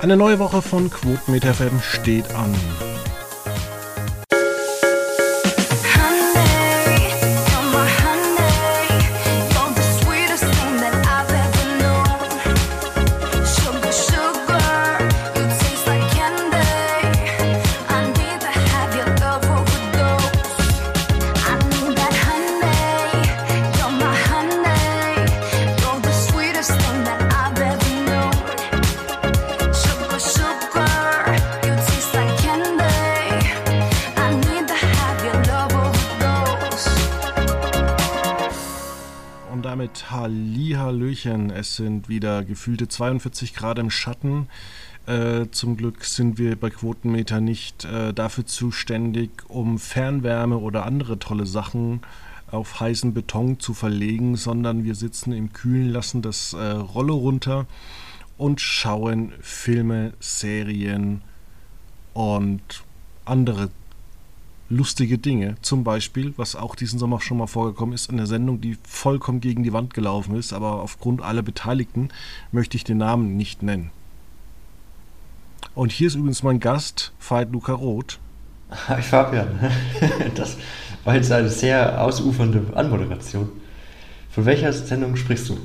Eine neue Woche von Quotenmeter steht an. Sind wieder gefühlte 42 Grad im Schatten. Äh, zum Glück sind wir bei Quotenmeter nicht äh, dafür zuständig, um Fernwärme oder andere tolle Sachen auf heißen Beton zu verlegen, sondern wir sitzen im Kühlen, lassen das äh, Rollo runter und schauen Filme, Serien und andere lustige Dinge. Zum Beispiel, was auch diesen Sommer schon mal vorgekommen ist, eine Sendung, die vollkommen gegen die Wand gelaufen ist, aber aufgrund aller Beteiligten möchte ich den Namen nicht nennen. Und hier ist übrigens mein Gast, Veit Luca Roth. Hi Fabian. Das war jetzt eine sehr ausufernde Anmoderation. Von welcher Sendung sprichst du?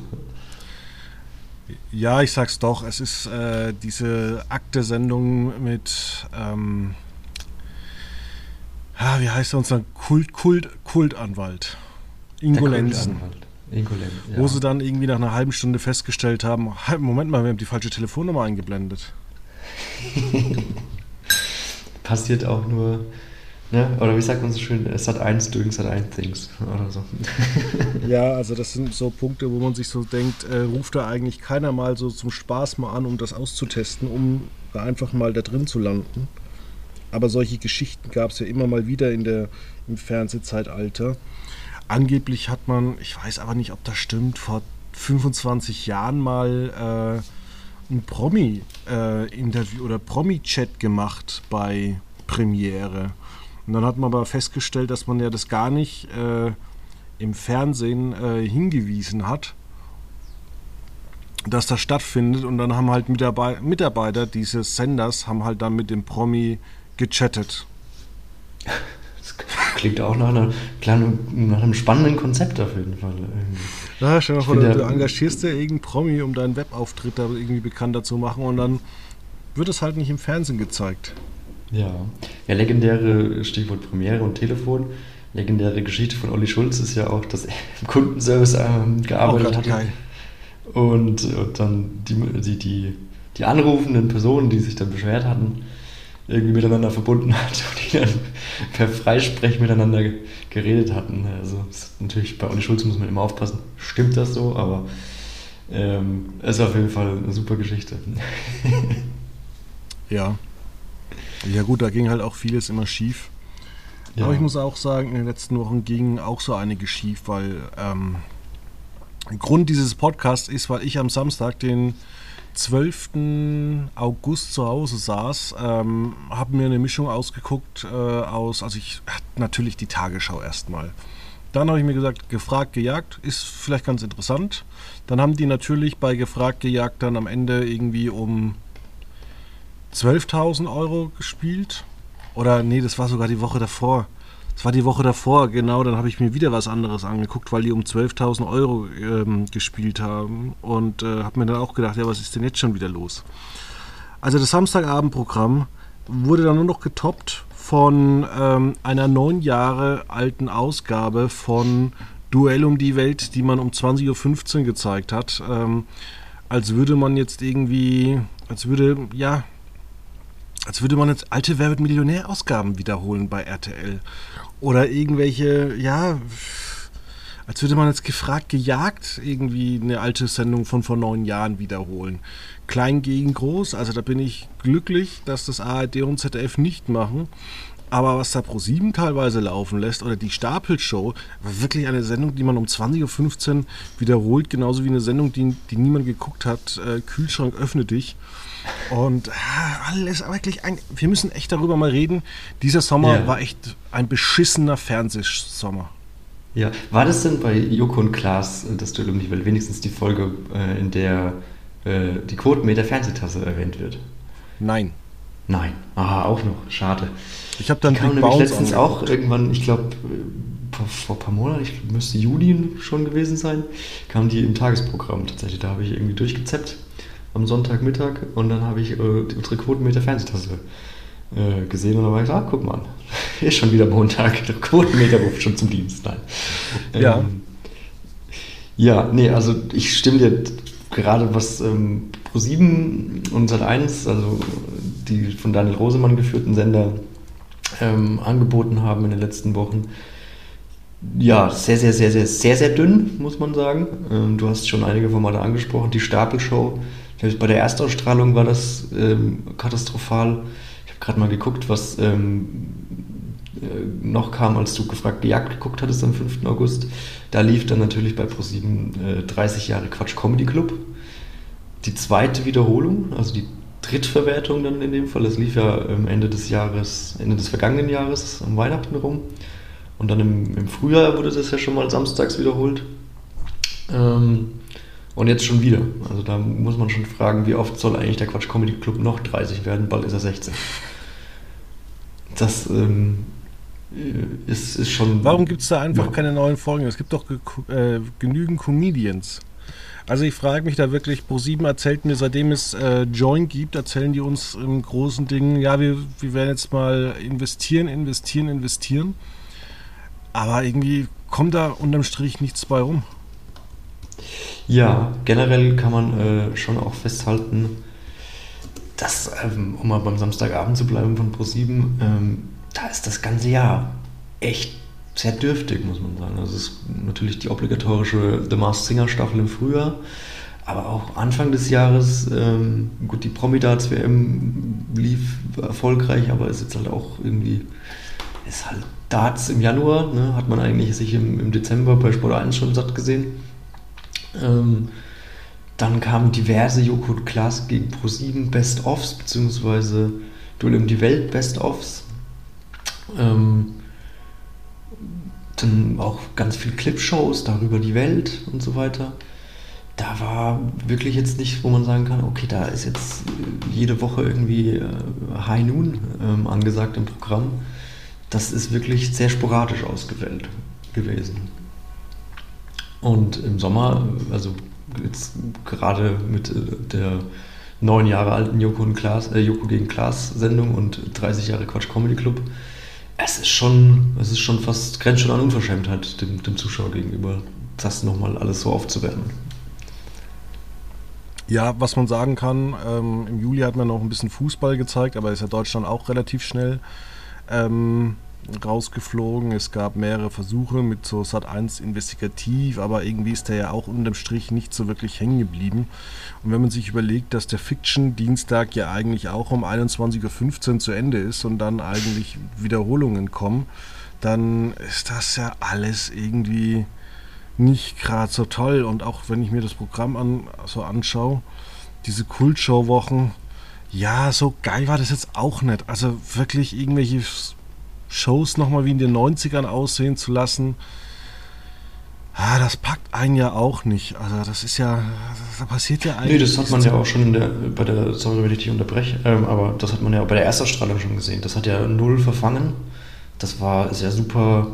Ja, ich sag's doch. Es ist äh, diese Akte-Sendung mit ähm, ah, wie heißt er unser Kult, Kult, Kultanwalt? Ingo Lenzen. Ja. Wo sie dann irgendwie nach einer halben Stunde festgestellt haben, Moment mal, wir haben die falsche Telefonnummer eingeblendet. Passiert auch nur, ne? oder wie sagt man so schön, es hat eins doing, es hat ein things oder so. ja, also das sind so Punkte, wo man sich so denkt, äh, ruft da eigentlich keiner mal so zum Spaß mal an, um das auszutesten, um da einfach mal da drin zu landen. Aber solche Geschichten gab es ja immer mal wieder in der, im Fernsehzeitalter. Angeblich hat man, ich weiß aber nicht, ob das stimmt, vor 25 Jahren mal äh, ein Promi-Interview äh, oder Promi-Chat gemacht bei Premiere. Und dann hat man aber festgestellt, dass man ja das gar nicht äh, im Fernsehen äh, hingewiesen hat, dass das stattfindet. Und dann haben halt Mitarbeiter, Mitarbeiter dieses Senders haben halt dann mit dem Promi gechattet. Das klingt auch nach, einer kleinen, nach einem spannenden Konzept auf jeden Fall. Ja, stell dir mal vor, du, du engagierst dir irgendeinen Promi, um deinen Webauftritt da irgendwie bekannter zu machen und dann wird es halt nicht im Fernsehen gezeigt. Ja, ja legendäre Stichwort Premiere und Telefon. Legendäre Geschichte von Olli Schulz ist ja auch, dass er im Kundenservice ähm, gearbeitet oh, hat. Geil. Und, und dann die, die, die, die anrufenden Personen, die sich dann beschwert hatten, irgendwie miteinander verbunden hat und die dann per Freisprech miteinander geredet hatten. Also natürlich bei Olli Schulz muss man immer aufpassen, stimmt das so, aber ähm, ist auf jeden Fall eine super Geschichte. ja. Ja gut, da ging halt auch vieles immer schief. Ja. Aber ich muss auch sagen, in den letzten Wochen ging auch so einiges schief, weil ähm, Grund dieses Podcasts ist, weil ich am Samstag den 12. August zu Hause saß, ähm, habe mir eine Mischung ausgeguckt äh, aus, also ich natürlich die Tagesschau erstmal. Dann habe ich mir gesagt, gefragt, gejagt, ist vielleicht ganz interessant. Dann haben die natürlich bei gefragt, gejagt dann am Ende irgendwie um 12.000 Euro gespielt. Oder nee, das war sogar die Woche davor. Das war die Woche davor, genau, dann habe ich mir wieder was anderes angeguckt, weil die um 12.000 Euro ähm, gespielt haben und äh, habe mir dann auch gedacht, ja, was ist denn jetzt schon wieder los? Also das Samstagabendprogramm wurde dann nur noch getoppt von ähm, einer neun Jahre alten Ausgabe von Duell um die Welt, die man um 20.15 Uhr gezeigt hat. Ähm, als würde man jetzt irgendwie, als würde, ja, als würde man jetzt alte Wer Millionär-Ausgaben wiederholen bei RTL. Oder irgendwelche, ja, als würde man jetzt gefragt, gejagt irgendwie eine alte Sendung von vor neun Jahren wiederholen. Klein gegen groß, also da bin ich glücklich, dass das ARD und ZDF nicht machen. Aber was da Pro7 teilweise laufen lässt oder die Stapelshow, war wirklich eine Sendung, die man um 20.15 Uhr wiederholt, genauso wie eine Sendung, die, die niemand geguckt hat. Äh, Kühlschrank öffne dich. Und ah, alles wirklich ein. Wir müssen echt darüber mal reden. Dieser Sommer ja. war echt ein beschissener Fernsehsommer. Ja, war das denn bei Joko und Klaas, das Duell um die Welt, wenigstens die Folge, äh, in der äh, die Quotenmeter Fernsehtasse erwähnt wird. Nein. Nein. Ah, auch noch. Schade. Ich habe dann die kam nämlich letztens auch irgendwann, ich glaube, vor, vor, ein paar Monaten, ich müsste Juli schon gewesen sein, kam die im Tagesprogramm tatsächlich. Da habe ich irgendwie durchgezeppt am Sonntagmittag und dann habe ich äh, unsere Quotenmeter Fernsehtasse äh, gesehen und dann war ich so, ah, guck mal, ist schon wieder Montag, der Quotenmeter ruft schon zum Dienst. Nein. Ja. Ähm, ja, nee, also ich stimme dir gerade was ähm, Pro7 und Sat1, also die von Daniel Rosemann geführten Sender, ähm, angeboten haben in den letzten Wochen. Ja, sehr, sehr, sehr, sehr, sehr, sehr dünn, muss man sagen. Ähm, du hast schon einige Formate angesprochen. Die Stapelshow, bei der Erstausstrahlung war das ähm, katastrophal. Ich habe gerade mal geguckt, was ähm, äh, noch kam, als du gefragt Jagd geguckt hattest am 5. August. Da lief dann natürlich bei ProSieben äh, 30 Jahre Quatsch Comedy Club. Die zweite Wiederholung, also die Drittverwertung dann in dem Fall. Das lief ja Ende des Jahres, Ende des vergangenen Jahres, am Weihnachten rum. Und dann im, im Frühjahr wurde das ja schon mal samstags wiederholt. Ähm, und jetzt schon wieder. Also da muss man schon fragen, wie oft soll eigentlich der Quatsch Comedy Club noch 30 werden? Bald ist er 16. Das ähm, ist, ist schon. Warum gibt es da einfach ja. keine neuen Folgen? Es gibt doch äh, genügend Comedians. Also ich frage mich da wirklich, Pro7 erzählt mir, seitdem es äh, Join gibt, erzählen die uns im großen Ding, ja, wir, wir werden jetzt mal investieren, investieren, investieren. Aber irgendwie kommt da unterm Strich nichts bei rum. Ja, generell kann man äh, schon auch festhalten, dass, ähm, um mal beim Samstagabend zu bleiben von Pro7, ähm, da ist das ganze Jahr echt sehr dürftig, muss man sagen. Also es ist natürlich die obligatorische The Masked Singer Staffel im Frühjahr, aber auch Anfang des Jahres, ähm, gut, die Promi-Darts WM lief erfolgreich, aber ist jetzt halt auch irgendwie, ist halt Darts im Januar, ne, hat man eigentlich sich im, im Dezember bei Sport 1 schon satt gesehen. Ähm, dann kamen diverse Joko Klaas gegen Pro7 Best-Offs, beziehungsweise Duell um die Welt Best-Offs. Ähm, dann auch ganz viele Clipshows darüber die Welt und so weiter. Da war wirklich jetzt nicht, wo man sagen kann, okay, da ist jetzt jede Woche irgendwie äh, High Noon ähm, angesagt im Programm. Das ist wirklich sehr sporadisch ausgewählt gewesen. Und im Sommer, also jetzt gerade mit äh, der neun Jahre alten Joko, und Klaas, äh, Joko gegen Klaas Sendung und 30 Jahre Quatsch Comedy Club, es ist schon, es ist schon fast, grenzt schon an Unverschämtheit dem, dem Zuschauer gegenüber, das nochmal alles so aufzuwerten. Ja, was man sagen kann, ähm, im Juli hat man noch ein bisschen Fußball gezeigt, aber ist ja Deutschland auch relativ schnell ähm, rausgeflogen. Es gab mehrere Versuche mit so Sat 1 investigativ, aber irgendwie ist der ja auch unterm Strich nicht so wirklich hängen geblieben. Und wenn man sich überlegt, dass der Fiction-Dienstag ja eigentlich auch um 21.15 Uhr zu Ende ist und dann eigentlich Wiederholungen kommen, dann ist das ja alles irgendwie nicht gerade so toll. Und auch wenn ich mir das Programm an, so anschaue, diese Kultshow-Wochen, ja, so geil war das jetzt auch nicht. Also wirklich irgendwelche Shows nochmal wie in den 90ern aussehen zu lassen, ah, das packt einen ja auch nicht. Also das ist ja, da passiert ja eigentlich. Nee, das hat man ja auch schon der, bei der, sorry, wenn ich dich unterbreche, ähm, aber das hat man ja auch bei der Erstausstrahlung schon gesehen. Das hat ja null verfangen. Das war sehr super,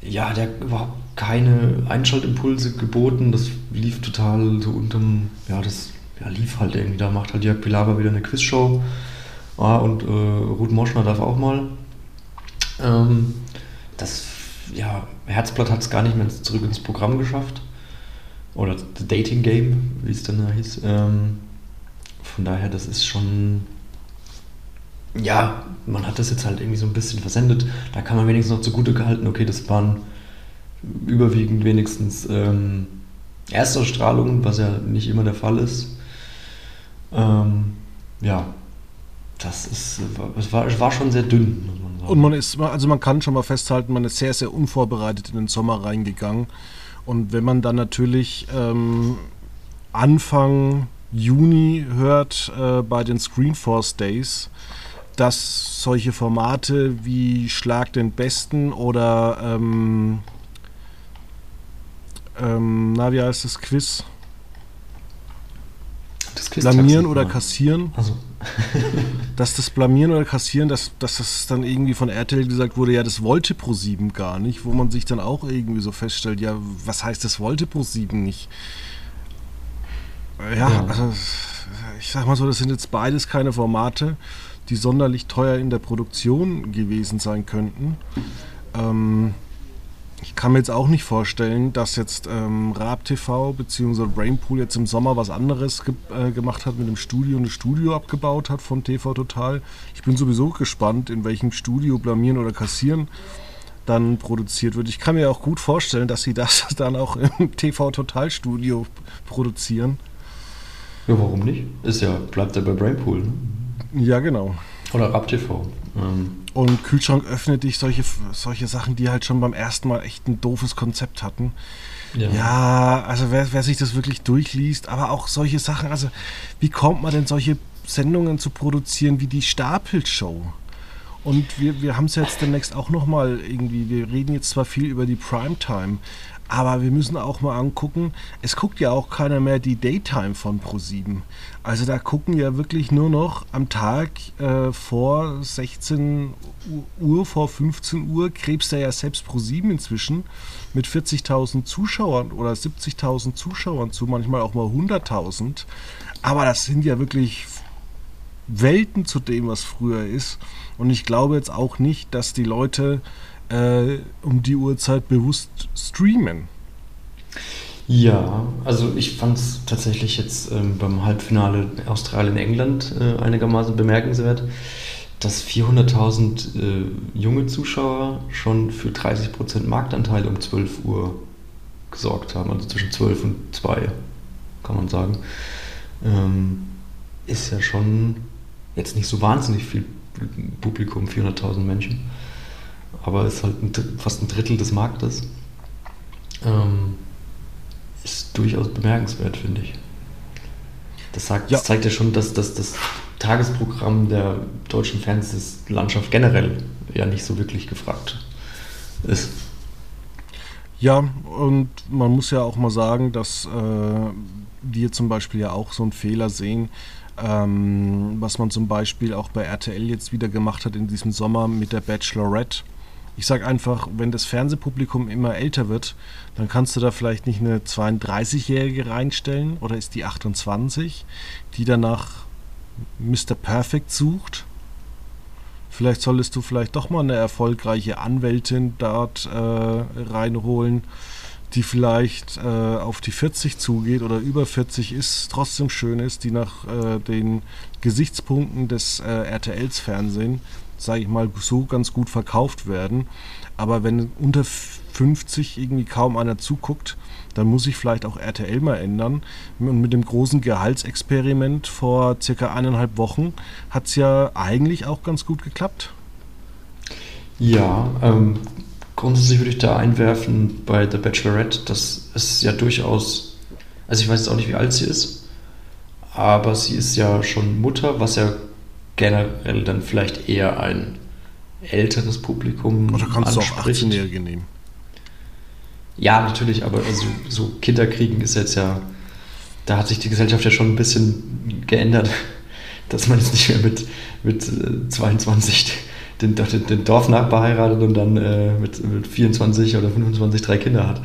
ja, der überhaupt keine Einschaltimpulse geboten. Das lief total so unterm, ja, das ja, lief halt irgendwie. Da macht halt Jörg Pilawa wieder eine Quizshow. Ah, und äh, Ruth Moschner darf auch mal. Ähm, das ja, Herzblatt hat es gar nicht mehr zurück ins Programm geschafft. Oder The Dating Game, wie es dann hieß. Ähm, von daher, das ist schon. Ja, man hat das jetzt halt irgendwie so ein bisschen versendet. Da kann man wenigstens noch zugute gehalten, okay, das waren überwiegend wenigstens ähm, Erstausstrahlungen, was ja nicht immer der Fall ist. Ähm, ja, das ist, es war, war schon sehr dünn. Und man ist, also man kann schon mal festhalten, man ist sehr, sehr unvorbereitet in den Sommer reingegangen. Und wenn man dann natürlich ähm, Anfang Juni hört äh, bei den Screenforce Days, dass solche Formate wie Schlag den Besten oder ähm, ähm, na, wie heißt das Quiz? Das Blamieren oder kassieren. Also. dass das Blamieren oder kassieren, dass, dass das dann irgendwie von RTL gesagt wurde, ja, das wollte Pro7 gar nicht, wo man sich dann auch irgendwie so feststellt, ja, was heißt, das wollte Pro7 nicht? Ja, ja, also ich sag mal so, das sind jetzt beides keine Formate, die sonderlich teuer in der Produktion gewesen sein könnten. Ähm, ich kann mir jetzt auch nicht vorstellen, dass jetzt ähm, Raab TV bzw. Brainpool jetzt im Sommer was anderes ge äh, gemacht hat mit dem Studio und das Studio abgebaut hat von TV Total. Ich bin sowieso gespannt, in welchem Studio blamieren oder kassieren dann produziert wird. Ich kann mir auch gut vorstellen, dass sie das dann auch im TV Total Studio produzieren. Ja, warum nicht? Ist ja, bleibt ja bei Brainpool. Ne? Ja, genau. Oder Rap TV. Ähm. Und Kühlschrank öffnet dich solche, solche Sachen, die halt schon beim ersten Mal echt ein doofes Konzept hatten. Ja, ja also wer, wer sich das wirklich durchliest, aber auch solche Sachen, also wie kommt man denn solche Sendungen zu produzieren wie die Stapelshow? Und wir, wir haben es jetzt demnächst auch nochmal irgendwie, wir reden jetzt zwar viel über die Primetime, aber wir müssen auch mal angucken, es guckt ja auch keiner mehr die Daytime von Pro7. Also da gucken ja wirklich nur noch am Tag äh, vor 16 Uhr, vor 15 Uhr, krebst er ja selbst Pro7 inzwischen mit 40.000 Zuschauern oder 70.000 Zuschauern zu, manchmal auch mal 100.000. Aber das sind ja wirklich Welten zu dem, was früher ist. Und ich glaube jetzt auch nicht, dass die Leute äh, um die Uhrzeit bewusst streamen. Ja, also ich fand es tatsächlich jetzt ähm, beim Halbfinale Australien-England äh, einigermaßen bemerkenswert, dass 400.000 äh, junge Zuschauer schon für 30% Marktanteil um 12 Uhr gesorgt haben, also zwischen 12 und 2, kann man sagen. Ähm, ist ja schon jetzt nicht so wahnsinnig viel Publikum, 400.000 Menschen aber ist halt ein, fast ein Drittel des Marktes. Ähm, ist durchaus bemerkenswert, finde ich. Das, sagt, ja. das zeigt ja schon, dass, dass das Tagesprogramm der deutschen Fernsehlandschaft generell ja nicht so wirklich gefragt ist. Ja, und man muss ja auch mal sagen, dass äh, wir zum Beispiel ja auch so einen Fehler sehen, ähm, was man zum Beispiel auch bei RTL jetzt wieder gemacht hat in diesem Sommer mit der Bachelorette ich sage einfach, wenn das Fernsehpublikum immer älter wird, dann kannst du da vielleicht nicht eine 32-Jährige reinstellen oder ist die 28, die danach Mr. Perfect sucht. Vielleicht solltest du vielleicht doch mal eine erfolgreiche Anwältin dort äh, reinholen, die vielleicht äh, auf die 40 zugeht oder über 40 ist, trotzdem schön ist, die nach äh, den Gesichtspunkten des äh, RTLs Fernsehen sage ich mal, so ganz gut verkauft werden. Aber wenn unter 50 irgendwie kaum einer zuguckt, dann muss sich vielleicht auch RTL mal ändern. Und mit dem großen Gehaltsexperiment vor circa eineinhalb Wochen hat es ja eigentlich auch ganz gut geklappt. Ja, ähm, grundsätzlich würde ich da einwerfen bei The Bachelorette, dass es ja durchaus, also ich weiß jetzt auch nicht, wie alt sie ist, aber sie ist ja schon Mutter, was ja generell dann vielleicht eher ein älteres Publikum Oder kannst anspricht. du auch 18-Jährige nehmen? Ja, natürlich, aber also so Kinderkriegen ist jetzt ja, da hat sich die Gesellschaft ja schon ein bisschen geändert, dass man jetzt nicht mehr mit, mit 22 äh, den, den, den Dorfnachbar heiratet und dann äh, mit, mit 24 oder 25 drei Kinder hat.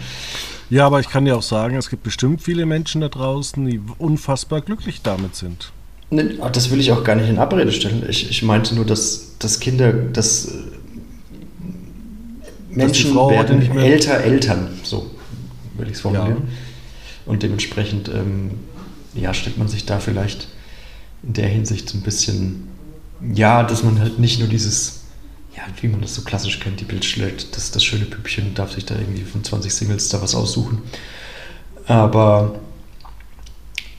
Ja, aber ich kann dir auch sagen, es gibt bestimmt viele Menschen da draußen, die unfassbar glücklich damit sind. Ne, das will ich auch gar nicht in Abrede stellen. Ich, ich meinte nur, dass, dass Kinder, dass äh, Menschen dass werden älter Eltern, so will ich es formulieren. Ja. Und dementsprechend ähm, ja, stellt man sich da vielleicht in der Hinsicht ein bisschen, ja, dass man halt nicht nur dieses, ja, wie man das so klassisch kennt, die Bild schlägt, das, das schöne Püppchen darf sich da irgendwie von 20 Singles da was aussuchen. Aber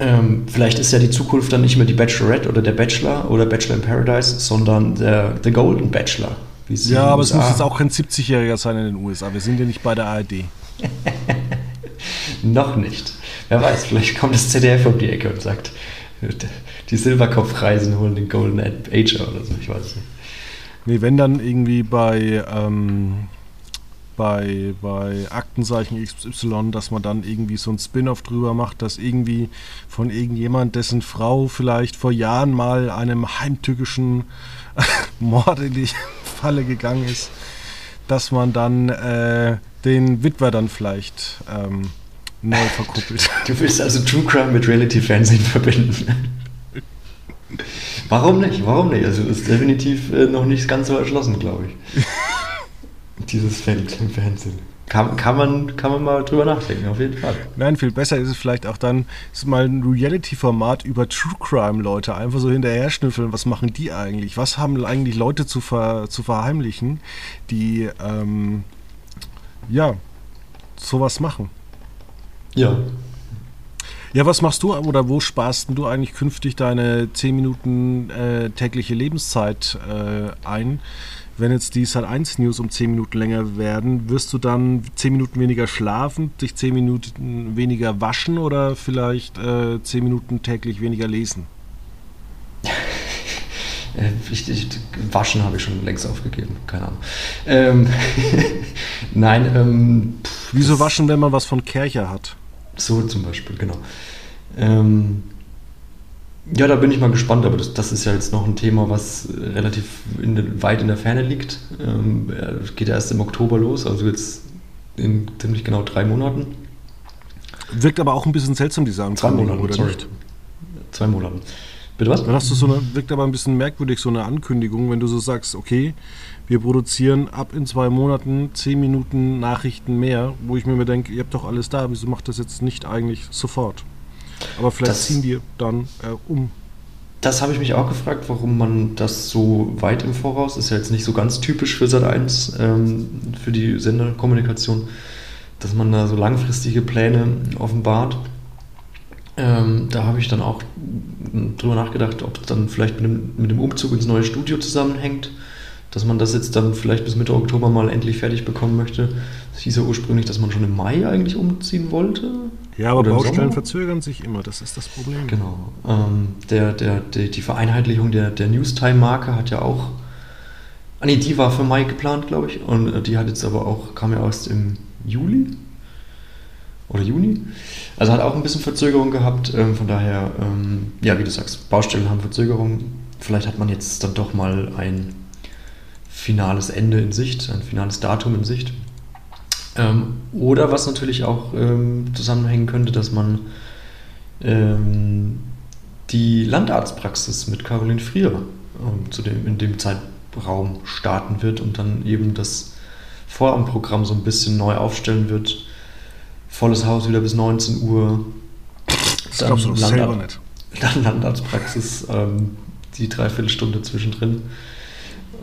ähm, vielleicht ist ja die Zukunft dann nicht mehr die Bachelorette oder der Bachelor oder Bachelor in Paradise, sondern der The Golden Bachelor. ja, aber es muss jetzt auch kein 70-Jähriger sein in den USA. Wir sind ja nicht bei der ARD. Noch nicht. Wer weiß, vielleicht kommt das ZDF um die Ecke und sagt, die Silberkopfreisen holen den Golden Age oder so, ich weiß nicht. Nee, wenn dann irgendwie bei, ähm, bei, bei Aktenzeichen XY, dass man dann irgendwie so ein Spin-off drüber macht, dass irgendwie von irgendjemand, dessen Frau vielleicht vor Jahren mal einem heimtückischen Mord in die Falle gegangen ist, dass man dann äh, den Witwer dann vielleicht ähm, neu verkuppelt. Du willst also True Crime mit Reality-Fernsehen verbinden? Warum nicht? Warum nicht? Also ist definitiv äh, noch nicht ganz so erschlossen, glaube ich. Dieses Feld im Fernsehen. Kann, kann, man, kann man mal drüber nachdenken, auf jeden Fall. Nein, viel besser ist es vielleicht auch dann, ist mal ein Reality-Format über True Crime-Leute. Einfach so hinterher schnüffeln, was machen die eigentlich? Was haben eigentlich Leute zu, ver, zu verheimlichen, die, ähm, ja, sowas machen? Ja. Ja, was machst du oder wo sparst du eigentlich künftig deine 10 Minuten äh, tägliche Lebenszeit äh, ein? Wenn jetzt die Sat1 News um 10 Minuten länger werden, wirst du dann 10 Minuten weniger schlafen, dich 10 Minuten weniger waschen oder vielleicht äh, 10 Minuten täglich weniger lesen? Äh, ich, ich, waschen habe ich schon längst aufgegeben, keine Ahnung. Ähm, Nein. Ähm, pff, Wieso waschen, wenn man was von Kercher hat? So zum Beispiel, genau. Ähm, ja, da bin ich mal gespannt, aber das, das ist ja jetzt noch ein Thema, was relativ in, weit in der Ferne liegt. Ähm, geht erst im Oktober los, also jetzt in ziemlich genau drei Monaten. Wirkt aber auch ein bisschen seltsam, diese Ankündigung, Zwei Monate, oder sorry. nicht? Zwei Monaten. Bitte was? Dann hast du so eine, wirkt aber ein bisschen merkwürdig, so eine Ankündigung, wenn du so sagst, okay, wir produzieren ab in zwei Monaten zehn Minuten Nachrichten mehr, wo ich mir mir denke, ihr habt doch alles da, wieso macht das jetzt nicht eigentlich sofort? Aber vielleicht das, ziehen die dann äh, um. Das habe ich mich auch gefragt, warum man das so weit im Voraus, ist ja jetzt nicht so ganz typisch für Sat1, ähm, für die Senderkommunikation, dass man da so langfristige Pläne offenbart. Ähm, da habe ich dann auch drüber nachgedacht, ob es dann vielleicht mit dem, mit dem Umzug ins neue Studio zusammenhängt dass man das jetzt dann vielleicht bis Mitte Oktober mal endlich fertig bekommen möchte. Es hieß ja ursprünglich, dass man schon im Mai eigentlich umziehen wollte. Ja, aber Baustellen verzögern sich immer, das ist das Problem. Genau. Ähm, der, der, der, die Vereinheitlichung der, der Newstime-Marke hat ja auch. Ah nee, die war für Mai geplant, glaube ich. Und äh, die hat jetzt aber auch, kam ja erst im Juli oder Juni. Also hat auch ein bisschen Verzögerung gehabt. Ähm, von daher, ähm, ja, wie du sagst, Baustellen haben Verzögerung. Vielleicht hat man jetzt dann doch mal ein finales Ende in Sicht, ein finales Datum in Sicht. Ähm, oder was natürlich auch ähm, zusammenhängen könnte, dass man ähm, die Landarztpraxis mit Caroline Frier ähm, zu dem, in dem Zeitraum starten wird und dann eben das Vorabendprogramm so ein bisschen neu aufstellen wird. Volles Haus wieder bis 19 Uhr. Das dann glaubst du Landar selber nicht. Dann Landarztpraxis, ähm, die Dreiviertelstunde zwischendrin.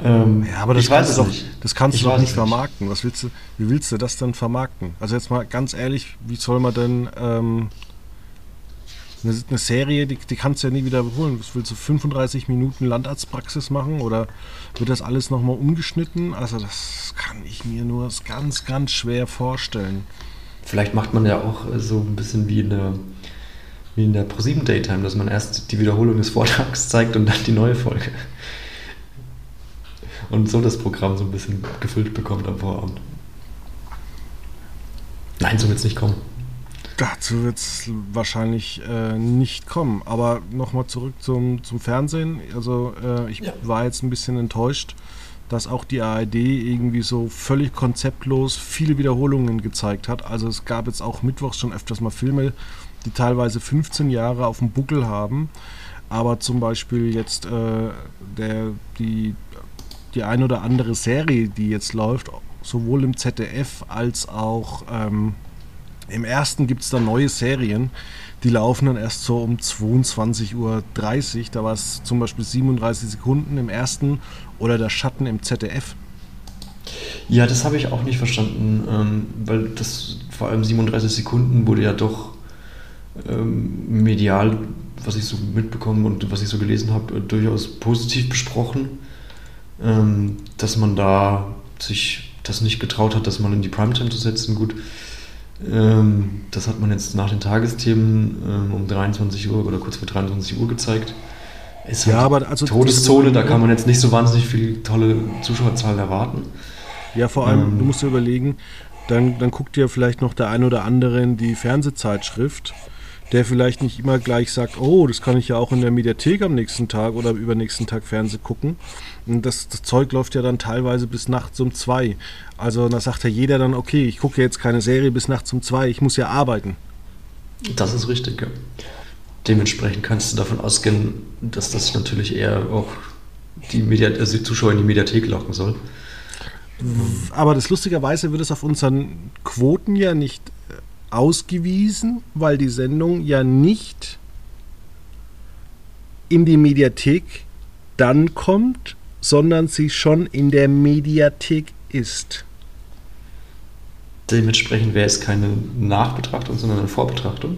Ähm, ja, aber das kannst, du doch, das kannst du doch nicht vermarkten. Was willst du, wie willst du das dann vermarkten? Also jetzt mal ganz ehrlich, wie soll man denn ähm, eine, eine, Serie, die, die kannst du ja nie wiederholen. Was willst du 35 Minuten Landarztpraxis machen oder wird das alles nochmal umgeschnitten? Also das kann ich mir nur ganz, ganz schwer vorstellen. Vielleicht macht man ja auch so ein bisschen wie in der, wie in der ProSieben Daytime, dass man erst die Wiederholung des Vortrags zeigt und dann die neue Folge und so das Programm so ein bisschen gefüllt bekommt am Vorabend. Nein, so wird es nicht kommen. Dazu wird es wahrscheinlich äh, nicht kommen. Aber nochmal zurück zum, zum Fernsehen. Also äh, ich ja. war jetzt ein bisschen enttäuscht, dass auch die ARD irgendwie so völlig konzeptlos viele Wiederholungen gezeigt hat. Also es gab jetzt auch mittwochs schon öfters mal Filme, die teilweise 15 Jahre auf dem Buckel haben. Aber zum Beispiel jetzt äh, der, die die ein oder andere Serie, die jetzt läuft, sowohl im ZDF als auch ähm, im ersten gibt es dann neue Serien, die laufen dann erst so um 22.30 Uhr. Da war es zum Beispiel 37 Sekunden im ersten oder der Schatten im ZDF. Ja, das habe ich auch nicht verstanden, ähm, weil das vor allem 37 Sekunden wurde ja doch ähm, medial, was ich so mitbekommen und was ich so gelesen habe, durchaus positiv besprochen ähm, dass man da sich das nicht getraut hat, das mal in die Primetime zu setzen. Gut, ähm, das hat man jetzt nach den Tagesthemen ähm, um 23 Uhr oder kurz vor 23 Uhr gezeigt. Ist ja, halt aber also Todeszone, da kann man jetzt nicht so wahnsinnig viel tolle Zuschauerzahlen erwarten. Ja, vor allem, ähm, du musst dir überlegen, dann, dann guckt dir vielleicht noch der ein oder andere in die Fernsehzeitschrift, der vielleicht nicht immer gleich sagt, oh, das kann ich ja auch in der Mediathek am nächsten Tag oder übernächsten Tag Fernseh gucken. Und das, das Zeug läuft ja dann teilweise bis nachts um zwei. Also da sagt ja jeder dann, okay, ich gucke jetzt keine Serie bis nachts um zwei, ich muss ja arbeiten. Das ist richtig, ja. Dementsprechend kannst du davon ausgehen, dass das natürlich eher auch die, Mediat also die Zuschauer in die Mediathek locken soll. Aber das lustigerweise wird es auf unseren Quoten ja nicht ausgewiesen, weil die Sendung ja nicht in die Mediathek dann kommt, sondern sie schon in der Mediathek ist. Dementsprechend wäre es keine Nachbetrachtung, sondern eine Vorbetrachtung.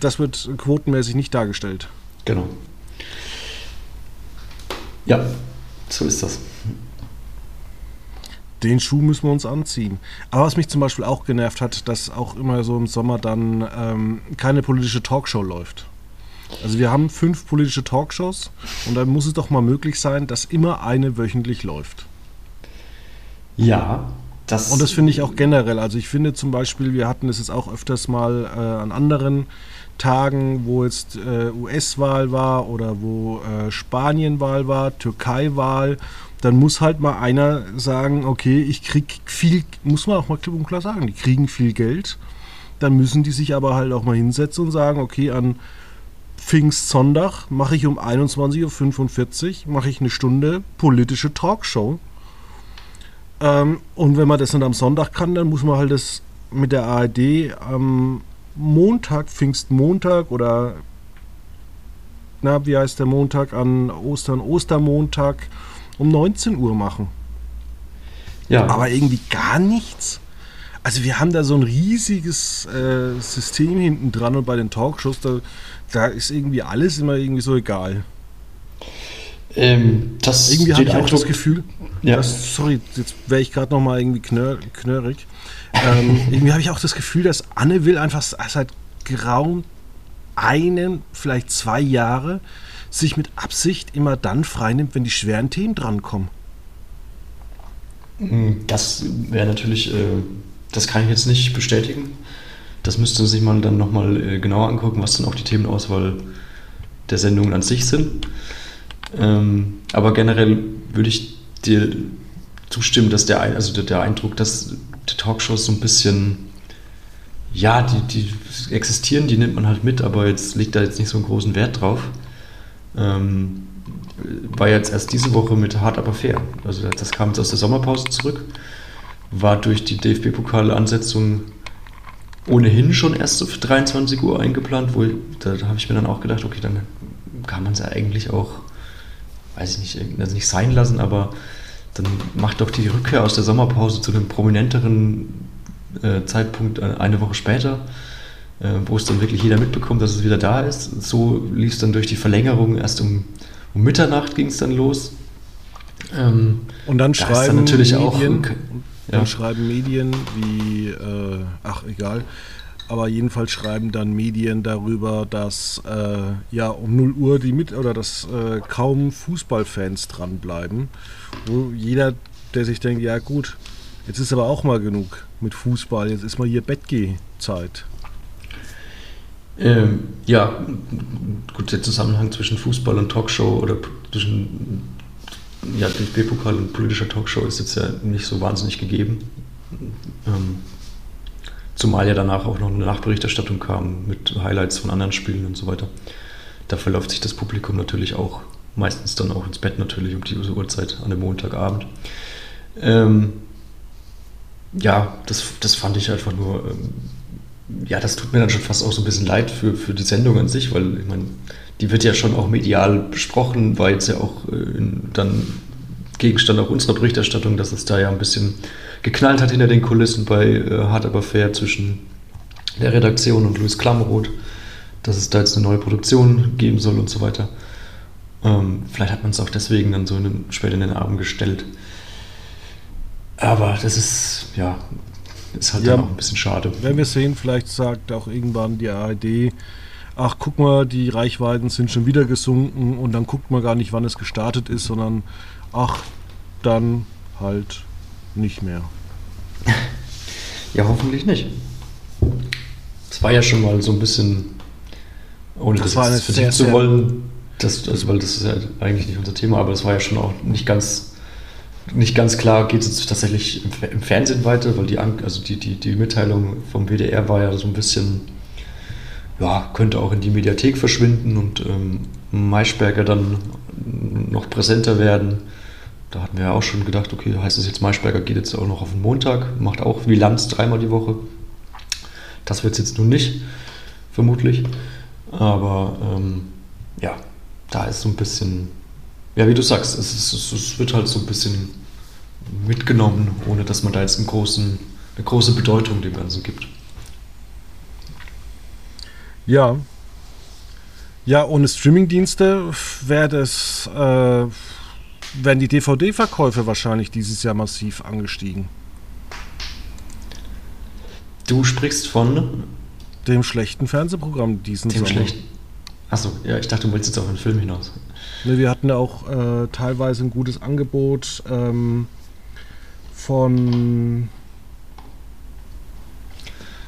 Das wird quotenmäßig nicht dargestellt. Genau. Ja, so ist das. Den Schuh müssen wir uns anziehen. Aber was mich zum Beispiel auch genervt hat, dass auch immer so im Sommer dann ähm, keine politische Talkshow läuft. Also wir haben fünf politische Talkshows und dann muss es doch mal möglich sein, dass immer eine wöchentlich läuft. Ja, das. Und das finde ich auch generell. Also ich finde zum Beispiel, wir hatten es jetzt auch öfters mal äh, an anderen Tagen, wo jetzt äh, US-Wahl war oder wo äh, Spanien-Wahl war, Türkei-Wahl, dann muss halt mal einer sagen, okay, ich krieg viel, muss man auch mal klipp und klar sagen, die kriegen viel Geld. Dann müssen die sich aber halt auch mal hinsetzen und sagen, okay, an Pfingstsonntag mache ich um 21.45 Uhr mache ich eine Stunde politische Talkshow. Ähm, und wenn man das dann am Sonntag kann, dann muss man halt das mit der ARD am Montag, Pfingstmontag oder na, wie heißt der Montag an Ostern, Ostermontag um 19 Uhr machen. Ja. Aber irgendwie gar nichts. Also wir haben da so ein riesiges äh, System hinten dran und bei den Talkshows, da, da ist irgendwie alles immer irgendwie so egal. Ähm, das irgendwie habe ich auch das Gefühl, ja. dass, sorry, jetzt wäre ich gerade noch mal irgendwie knör, knörrig. Ähm, irgendwie habe ich auch das Gefühl, dass Anne will einfach seit grauen einen, vielleicht zwei Jahre sich mit Absicht immer dann freinimmt, wenn die schweren Themen drankommen. Mm, das wäre natürlich, äh, das kann ich jetzt nicht bestätigen. Das müsste sich man dann nochmal äh, genauer angucken, was dann auch die Themenauswahl der Sendungen an sich sind. Ähm, aber generell würde ich dir zustimmen, dass der, also der Eindruck, dass die Talkshows so ein bisschen, ja, die, die existieren, die nimmt man halt mit, aber jetzt liegt da jetzt nicht so einen großen Wert drauf. Ähm, war jetzt erst diese Woche mit Hart aber fair. Also das kam jetzt aus der Sommerpause zurück, war durch die DFB-Pokal-Ansetzung ohnehin schon erst für 23 Uhr eingeplant, wo da, habe ich mir dann auch gedacht, okay, dann kann man es ja eigentlich auch, weiß ich nicht, also nicht sein lassen, aber dann macht doch die Rückkehr aus der Sommerpause zu einem prominenteren äh, Zeitpunkt äh, eine Woche später, wo es dann wirklich jeder mitbekommt, dass es wieder da ist. So lief es dann durch die Verlängerung. Erst um, um Mitternacht ging es dann los. Ähm, und dann schreiben dann natürlich Medien, auch. Ja. Dann schreiben Medien wie, äh, ach egal, aber jedenfalls schreiben dann Medien darüber, dass äh, ja um 0 Uhr die mit oder dass äh, kaum Fußballfans dranbleiben. Wo jeder, der sich denkt, ja gut, jetzt ist aber auch mal genug mit Fußball, jetzt ist mal hier Bettgehzeit. Ähm, ja, gut, der Zusammenhang zwischen Fußball und Talkshow oder zwischen ja, DFB-Pokal und politischer Talkshow ist jetzt ja nicht so wahnsinnig gegeben. Ähm, Zumal ja danach auch noch eine Nachberichterstattung kam mit Highlights von anderen Spielen und so weiter. Da verläuft sich das Publikum natürlich auch meistens dann auch ins Bett natürlich um die Uhrzeit an dem Montagabend. Ähm, ja, das, das fand ich einfach nur, ähm, ja, das tut mir dann schon fast auch so ein bisschen leid für, für die Sendung an sich, weil ich meine, die wird ja schon auch medial besprochen, war jetzt ja auch äh, dann Gegenstand auch unserer Berichterstattung, dass es da ja ein bisschen geknallt hat hinter den Kulissen bei äh, Hard Aber Fair zwischen der Redaktion und Luis Klamroth, dass es da jetzt eine neue Produktion geben soll und so weiter. Ähm, vielleicht hat man es auch deswegen dann so in den, spät in den Abend gestellt. Aber das ist, ja, ist halt ja, dann auch ein bisschen schade. Wenn wir sehen, vielleicht sagt auch irgendwann die ARD, ach guck mal, die Reichweiten sind schon wieder gesunken und dann guckt man gar nicht, wann es gestartet ist, sondern ach, dann halt nicht mehr. Ja, hoffentlich nicht. Es war ja schon mal so ein bisschen, ohne das, das vertiefen zu wollen, das, also, weil das ist ja eigentlich nicht unser Thema, aber es war ja schon auch nicht ganz, nicht ganz klar, geht es tatsächlich im, im, Fernsehen weiter, weil die, also die, die, die Mitteilung vom WDR war ja so ein bisschen, ja, könnte auch in die Mediathek verschwinden und ähm, Maischberger dann noch präsenter werden. Da hatten wir ja auch schon gedacht, okay, heißt das jetzt, Maischberger geht jetzt auch noch auf den Montag, macht auch wie Lanz dreimal die Woche. Das wird es jetzt nun nicht, vermutlich. Aber ähm, ja, da ist so ein bisschen, ja, wie du sagst, es, ist, es, wird halt so ein bisschen mitgenommen, ohne dass man da jetzt einen großen, eine große Bedeutung dem Ganzen gibt. Ja. Ja, ohne Streamingdienste wäre das, äh, wären die DVD-Verkäufe wahrscheinlich dieses Jahr massiv angestiegen. Du sprichst von dem schlechten Fernsehprogramm diesen dem Sommer. Schlechten. Achso, ja, ich dachte, du wolltest jetzt auf einen Film hinaus. Ne, wir hatten auch äh, teilweise ein gutes Angebot ähm, von.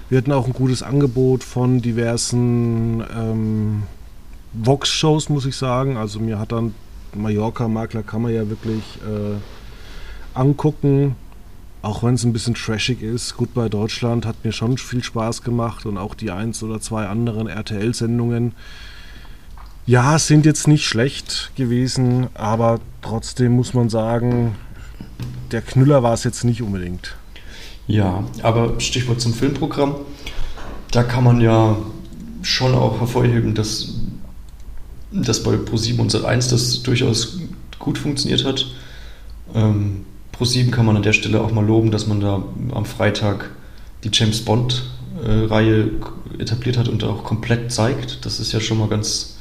Wir hatten auch ein gutes Angebot von diversen ähm, Vox-Shows, muss ich sagen. Also mir hat dann Mallorca-Makler kann man ja wirklich äh, angucken. Auch wenn es ein bisschen trashig ist. Gut bei Deutschland hat mir schon viel Spaß gemacht und auch die eins oder zwei anderen RTL-Sendungen. Ja, sind jetzt nicht schlecht gewesen, aber trotzdem muss man sagen, der Knüller war es jetzt nicht unbedingt. Ja, aber Stichwort zum Filmprogramm. Da kann man ja schon auch hervorheben, dass, dass bei Pro7 und Sat1 das durchaus gut funktioniert hat. Ähm, Pro7 kann man an der Stelle auch mal loben, dass man da am Freitag die James Bond-Reihe äh, etabliert hat und auch komplett zeigt. Das ist ja schon mal ganz,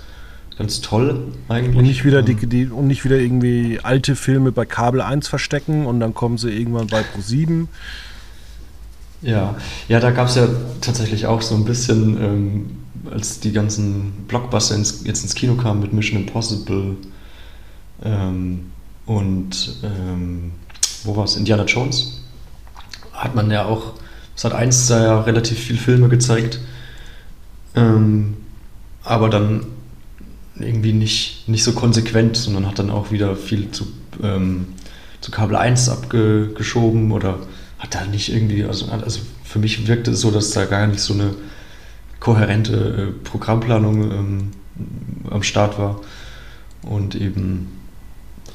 ganz toll eigentlich. Und nicht wieder, die, die, und nicht wieder irgendwie alte Filme bei Kabel 1 verstecken und dann kommen sie irgendwann bei Pro 7. Ja, ja, da gab es ja tatsächlich auch so ein bisschen, ähm, als die ganzen Blockbuster ins, jetzt ins Kino kamen mit Mission Impossible ähm, und ähm, wo war es? Indiana Jones. Hat man ja auch, es hat eins da ja relativ viele Filme gezeigt, ähm, aber dann irgendwie nicht, nicht so konsequent, sondern hat dann auch wieder viel zu, ähm, zu Kabel 1 abgeschoben oder hat da nicht irgendwie, also, also für mich wirkte es so, dass da gar nicht so eine kohärente äh, Programmplanung ähm, am Start war. Und eben,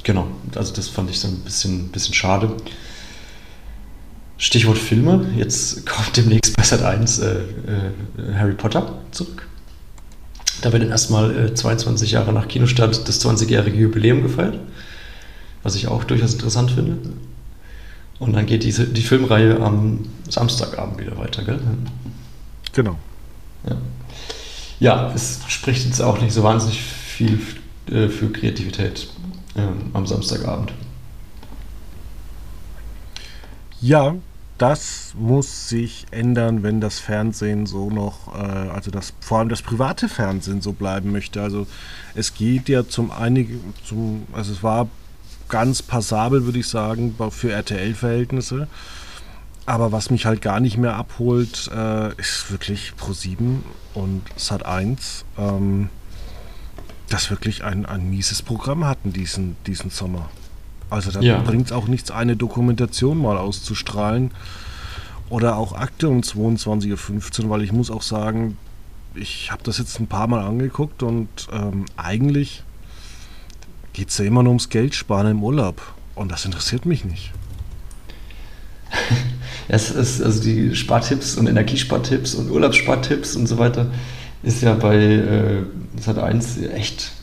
genau, also das fand ich so ein bisschen, bisschen schade. Stichwort Filme, jetzt kommt demnächst bei Sat 1 äh, äh, Harry Potter zurück. Da wird dann erstmal äh, 22 Jahre nach Kinostart das 20-jährige Jubiläum gefeiert, was ich auch durchaus interessant finde. Und dann geht diese, die Filmreihe am Samstagabend wieder weiter, gell? Genau. Ja. ja, es spricht jetzt auch nicht so wahnsinnig viel äh, für Kreativität äh, am Samstagabend. Ja, das muss sich ändern, wenn das Fernsehen so noch, äh, also das, vor allem das private Fernsehen so bleiben möchte. Also es geht ja zum einigen, zum, also es war ganz passabel, würde ich sagen, für RTL-Verhältnisse. Aber was mich halt gar nicht mehr abholt, äh, ist wirklich Pro7 und Sat1, ähm, das wirklich ein, ein mieses Programm hatten diesen, diesen Sommer. Also da ja. bringt es auch nichts, eine Dokumentation mal auszustrahlen. Oder auch Akte um 22.15 Uhr, weil ich muss auch sagen, ich habe das jetzt ein paar Mal angeguckt und ähm, eigentlich geht es ja immer nur ums Geld sparen im Urlaub. Und das interessiert mich nicht. es ist also die Spartipps und Energiespartipps und Urlaubsspartipps und so weiter ist ja bei äh, Sat 1 echt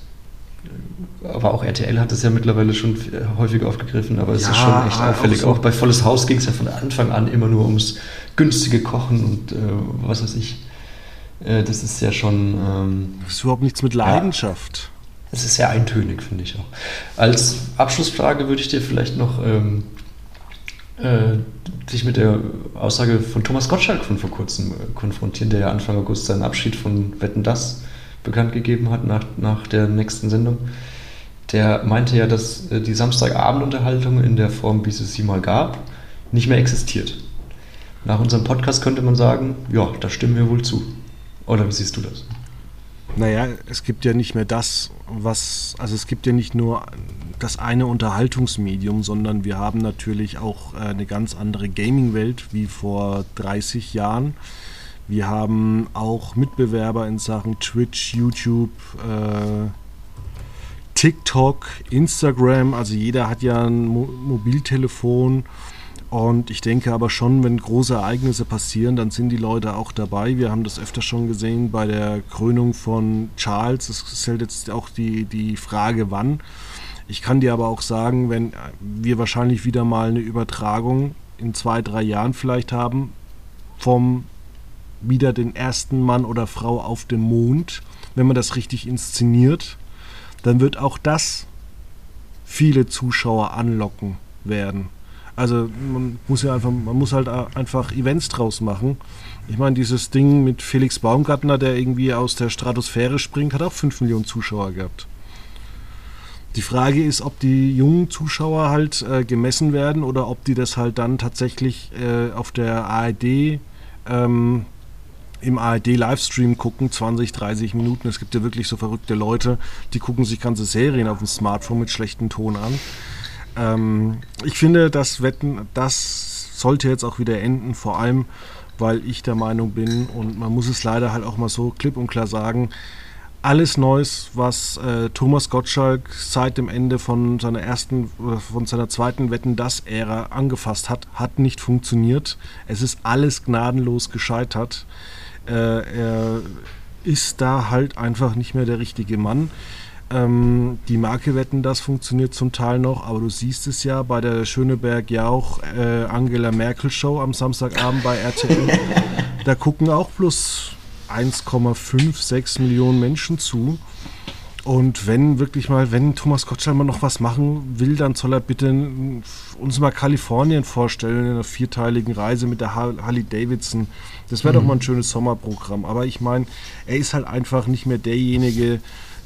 aber auch RTL hat es ja mittlerweile schon häufig aufgegriffen, aber es ja, ist schon echt auffällig. Auch, so. auch bei Volles Haus ging es ja von Anfang an immer nur ums günstige Kochen und äh, was weiß ich. Äh, das ist ja schon. Ähm, das ist überhaupt nichts mit Leidenschaft. Es ja, ist sehr eintönig, finde ich auch. Als Abschlussfrage würde ich dir vielleicht noch ähm, äh, sich mit der Aussage von Thomas Gottschalk von vor kurzem äh, konfrontieren, der ja Anfang August seinen Abschied von Wetten Das bekannt gegeben hat nach, nach der nächsten Sendung. Der meinte ja, dass äh, die Samstagabendunterhaltung in der Form, wie es sie mal gab, nicht mehr existiert. Nach unserem Podcast könnte man sagen, ja, da stimmen wir wohl zu. Oder wie siehst du das? Naja, es gibt ja nicht mehr das, was, also es gibt ja nicht nur das eine Unterhaltungsmedium, sondern wir haben natürlich auch äh, eine ganz andere Gaming-Welt wie vor 30 Jahren. Wir haben auch Mitbewerber in Sachen Twitch, YouTube, äh, TikTok, Instagram. Also jeder hat ja ein Mo Mobiltelefon und ich denke aber schon, wenn große Ereignisse passieren, dann sind die Leute auch dabei. Wir haben das öfter schon gesehen bei der Krönung von Charles. Es ist halt jetzt auch die, die Frage, wann. Ich kann dir aber auch sagen, wenn wir wahrscheinlich wieder mal eine Übertragung in zwei, drei Jahren vielleicht haben, vom wieder den ersten Mann oder Frau auf dem Mond, wenn man das richtig inszeniert, dann wird auch das viele Zuschauer anlocken werden. Also man muss ja einfach, man muss halt einfach Events draus machen. Ich meine, dieses Ding mit Felix Baumgartner, der irgendwie aus der Stratosphäre springt, hat auch 5 Millionen Zuschauer gehabt. Die Frage ist, ob die jungen Zuschauer halt äh, gemessen werden oder ob die das halt dann tatsächlich äh, auf der ARD ähm, im ARD-Livestream gucken, 20, 30 Minuten. Es gibt ja wirklich so verrückte Leute, die gucken sich ganze Serien auf dem Smartphone mit schlechtem Ton an. Ähm, ich finde, das Wetten, das sollte jetzt auch wieder enden, vor allem, weil ich der Meinung bin, und man muss es leider halt auch mal so klipp und klar sagen, alles Neues, was äh, Thomas Gottschalk seit dem Ende von seiner ersten, von seiner zweiten Wetten das Ära angefasst hat, hat nicht funktioniert. Es ist alles gnadenlos gescheitert. Äh, er ist da halt einfach nicht mehr der richtige Mann. Ähm, die Marke Wetten, das funktioniert zum Teil noch, aber du siehst es ja bei der Schöneberg-Jauch äh, Angela Merkel Show am Samstagabend bei RTL. da gucken auch plus 1,56 Millionen Menschen zu. Und wenn wirklich mal, wenn Thomas Gottschalk mal noch was machen will, dann soll er bitte uns mal Kalifornien vorstellen in einer vierteiligen Reise mit der Harley Davidson. Das wäre mhm. doch mal ein schönes Sommerprogramm. Aber ich meine, er ist halt einfach nicht mehr derjenige,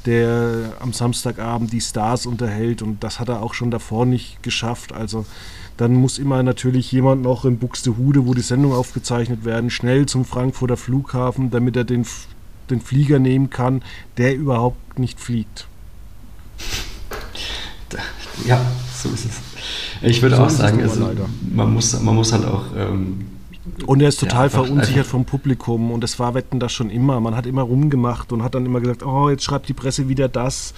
der am Samstagabend die Stars unterhält und das hat er auch schon davor nicht geschafft. Also dann muss immer natürlich jemand noch in Buxtehude, wo die Sendungen aufgezeichnet werden, schnell zum Frankfurter Flughafen, damit er den, den Flieger nehmen kann, der überhaupt nicht fliegt. Ja, so ist es. Ich würde so auch sagen, also, man, muss, man muss halt auch ähm, und er ist total ja, verunsichert einfach. vom Publikum und das war Wetten das schon immer. Man hat immer rumgemacht und hat dann immer gesagt, oh, jetzt schreibt die Presse wieder das.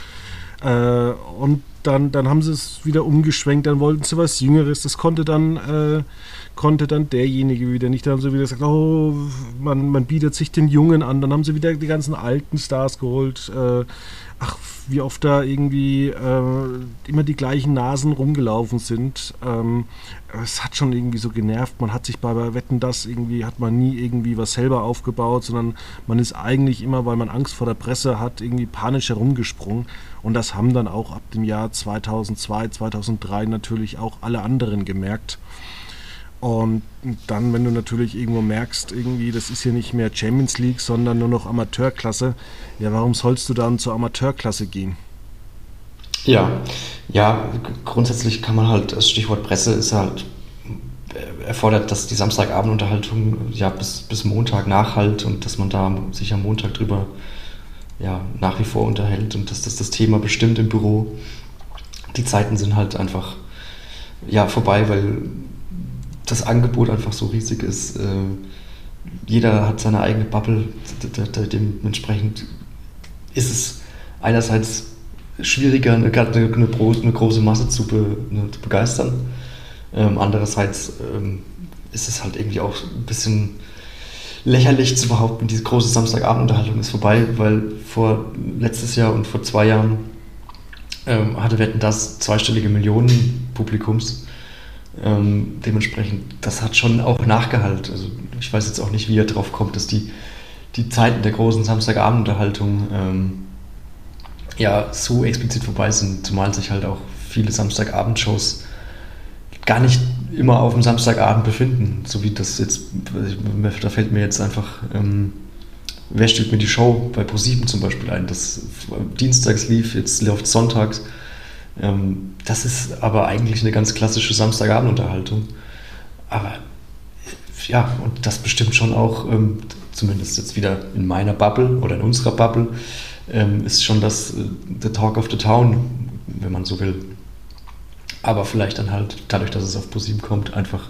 Äh, und dann, dann haben sie es wieder umgeschwenkt, dann wollten sie was Jüngeres. Das konnte dann, äh, konnte dann derjenige wieder nicht. Dann haben sie wieder gesagt, oh, man, man bietet sich den Jungen an. Dann haben sie wieder die ganzen alten Stars geholt. Äh, ach, wie oft da irgendwie äh, immer die gleichen Nasen rumgelaufen sind. Ähm, es hat schon irgendwie so genervt. Man hat sich bei, Wetten das irgendwie, hat man nie irgendwie was selber aufgebaut, sondern man ist eigentlich immer, weil man Angst vor der Presse hat, irgendwie panisch herumgesprungen. Und das haben dann auch ab dem Jahr 2002, 2003 natürlich auch alle anderen gemerkt. Und dann, wenn du natürlich irgendwo merkst, irgendwie, das ist hier nicht mehr Champions League, sondern nur noch Amateurklasse, ja, warum sollst du dann zur Amateurklasse gehen? Ja, ja, grundsätzlich kann man halt, das Stichwort Presse ist halt, erfordert, dass die Samstagabendunterhaltung ja bis, bis Montag nachhalt und dass man da sich am Montag drüber ja, nach wie vor unterhält und dass das das Thema bestimmt im Büro. Die Zeiten sind halt einfach ja, vorbei, weil das Angebot einfach so riesig ist. Äh, jeder hat seine eigene Bubble. Dementsprechend ist es einerseits schwieriger, eine, große Masse zu, ne, begeistern. Ähm, andererseits ähm, ist es halt irgendwie auch ein bisschen lächerlich zu behaupten, diese große Samstagabendunterhaltung ist vorbei, weil vor letztes Jahr und vor zwei Jahren ähm, hatte Wetten das zweistellige Millionen Publikums. Ähm, dementsprechend, das hat schon auch Nachgehalt. Also ich weiß jetzt auch nicht, wie er drauf kommt, dass die, die Zeiten der großen Samstagabendunterhaltung ähm, ja so explizit vorbei sind, zumal sich halt auch viele Samstagabendshows gar nicht immer auf dem Samstagabend befinden, so wie das jetzt, da fällt mir jetzt einfach, ähm, wer stellt mir die Show? Bei ProSieben zum Beispiel ein, das dienstags lief, jetzt läuft sonntags, ähm, das ist aber eigentlich eine ganz klassische Samstagabendunterhaltung. aber ja, und das bestimmt schon auch, ähm, zumindest jetzt wieder in meiner Bubble oder in unserer Bubble, ähm, ist schon das äh, The Talk of the Town, wenn man so will. Aber vielleicht dann halt, dadurch, dass es auf ProSieben kommt, einfach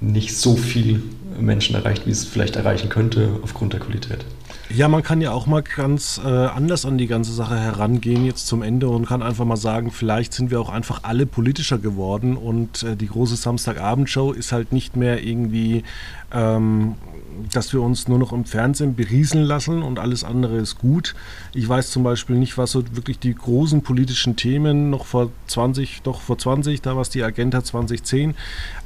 nicht so viel Menschen erreicht, wie es vielleicht erreichen könnte aufgrund der Qualität. Ja, man kann ja auch mal ganz äh, anders an die ganze Sache herangehen jetzt zum Ende und kann einfach mal sagen, vielleicht sind wir auch einfach alle politischer geworden und äh, die große Samstagabendshow ist halt nicht mehr irgendwie ähm, dass wir uns nur noch im Fernsehen berieseln lassen und alles andere ist gut. Ich weiß zum Beispiel nicht, was so wirklich die großen politischen Themen noch vor 20, doch vor 20, da war es die Agenda 2010,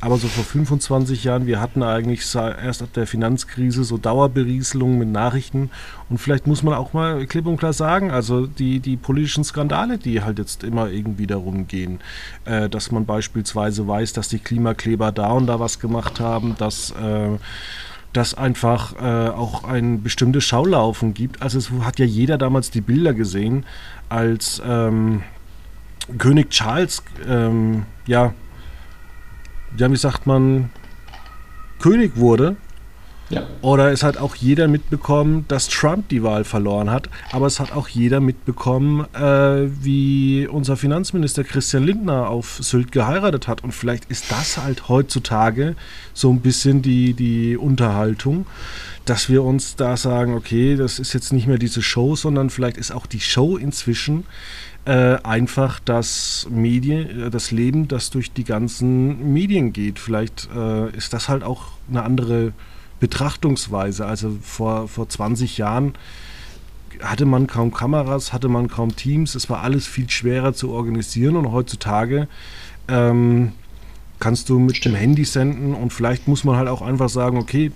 aber so vor 25 Jahren, wir hatten eigentlich erst ab der Finanzkrise so Dauerberieselung mit Nachrichten und vielleicht muss man auch mal klipp und klar sagen, also die, die politischen Skandale, die halt jetzt immer irgendwie darum gehen, äh, dass man beispielsweise weiß, dass die Klimakleber da und da was gemacht haben, dass äh, dass einfach äh, auch ein bestimmtes Schaulaufen gibt. Also es hat ja jeder damals die Bilder gesehen, als ähm, König Charles, ähm, ja, ja, wie sagt man, König wurde ja. Oder es hat auch jeder mitbekommen, dass Trump die Wahl verloren hat. Aber es hat auch jeder mitbekommen, äh, wie unser Finanzminister Christian Lindner auf Sylt geheiratet hat. Und vielleicht ist das halt heutzutage so ein bisschen die, die Unterhaltung, dass wir uns da sagen, okay, das ist jetzt nicht mehr diese Show, sondern vielleicht ist auch die Show inzwischen äh, einfach das Medien, äh, das Leben, das durch die ganzen Medien geht. Vielleicht äh, ist das halt auch eine andere Betrachtungsweise. Also vor, vor 20 Jahren hatte man kaum Kameras, hatte man kaum Teams, es war alles viel schwerer zu organisieren und heutzutage ähm, kannst du mit Stimmt. dem Handy senden und vielleicht muss man halt auch einfach sagen, okay,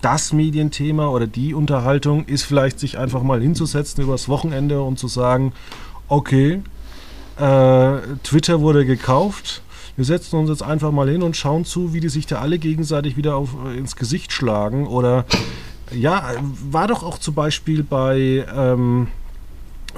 das Medienthema oder die Unterhaltung ist vielleicht sich einfach mal hinzusetzen übers Wochenende und zu sagen, okay, äh, Twitter wurde gekauft, wir setzen uns jetzt einfach mal hin und schauen zu, wie die sich da alle gegenseitig wieder auf, äh, ins Gesicht schlagen. Oder ja, war doch auch zum Beispiel bei. Ähm,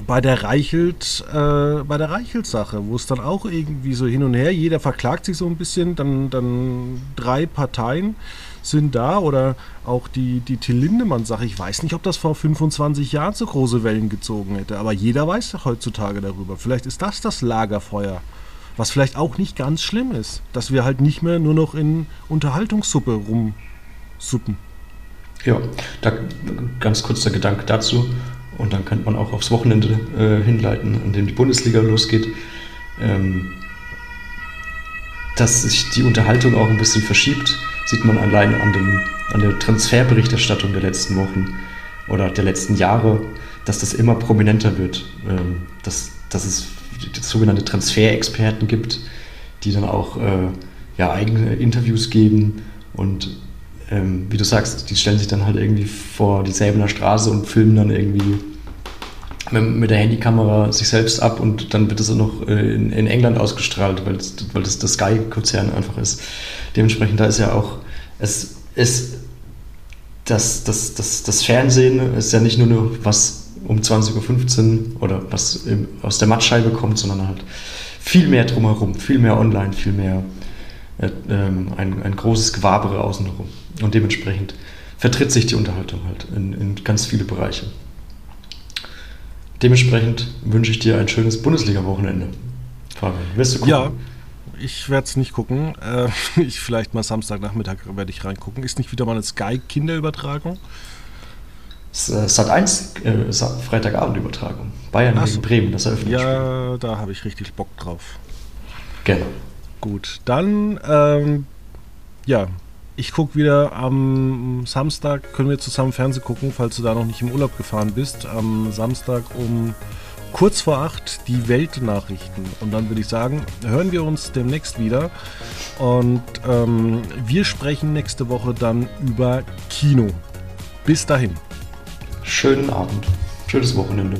bei der Reichelt, äh, bei der Reichelt-Sache, wo es dann auch irgendwie so hin und her, jeder verklagt sich so ein bisschen, dann, dann drei Parteien sind da oder auch die, die Till Lindemann-Sache. Ich weiß nicht, ob das vor 25 Jahren so große Wellen gezogen hätte, aber jeder weiß doch heutzutage darüber. Vielleicht ist das das Lagerfeuer was vielleicht auch nicht ganz schlimm ist, dass wir halt nicht mehr nur noch in Unterhaltungssuppe rumsuppen. Ja, da ganz kurz der Gedanke dazu. Und dann könnte man auch aufs Wochenende äh, hinleiten, an dem die Bundesliga losgeht. Ähm, dass sich die Unterhaltung auch ein bisschen verschiebt, sieht man allein an, dem, an der Transferberichterstattung der letzten Wochen oder der letzten Jahre, dass das immer prominenter wird. Ähm, dass, dass es sogenannte Transferexperten gibt, die dann auch äh, ja, eigene Interviews geben und ähm, wie du sagst, die stellen sich dann halt irgendwie vor die Säbener Straße und filmen dann irgendwie mit, der Handykamera sich selbst ab und dann wird es auch noch äh, in, in, England ausgestrahlt, weil, es, weil das der Sky-Konzern einfach ist. Dementsprechend, da ist ja auch, es ist das, das, das, das Fernsehen ist ja nicht nur, nur was um 20.15 Uhr oder was aus der Mattscheibe kommt, sondern halt viel mehr drumherum, viel mehr online, viel mehr äh, ähm, ein, ein großes Gewabere außenrum. Und dementsprechend vertritt sich die Unterhaltung halt in, in ganz viele Bereiche. Dementsprechend wünsche ich dir ein schönes Bundesliga-Wochenende. Fabian, wirst du gucken? Ja, ich werde es nicht gucken. Äh, ich vielleicht mal Samstagnachmittag werde ich reingucken. Ist nicht wieder mal eine Sky-Kinderübertragung? Äh, Sat 1 äh, Freitagabendübertragung. Bayern Ach gegen Bremen, das Eröffnungsspiel. Ja, da habe ich richtig Bock drauf. Gerne. Gut, dann, ähm, ja, ich gucke wieder am Samstag, können wir zusammen Fernsehen gucken, falls du da noch nicht im Urlaub gefahren bist. Am Samstag um kurz vor acht die Weltnachrichten. Und dann würde ich sagen, hören wir uns demnächst wieder. Und ähm, wir sprechen nächste Woche dann über Kino. Bis dahin schönen Abend, schönes Wochenende.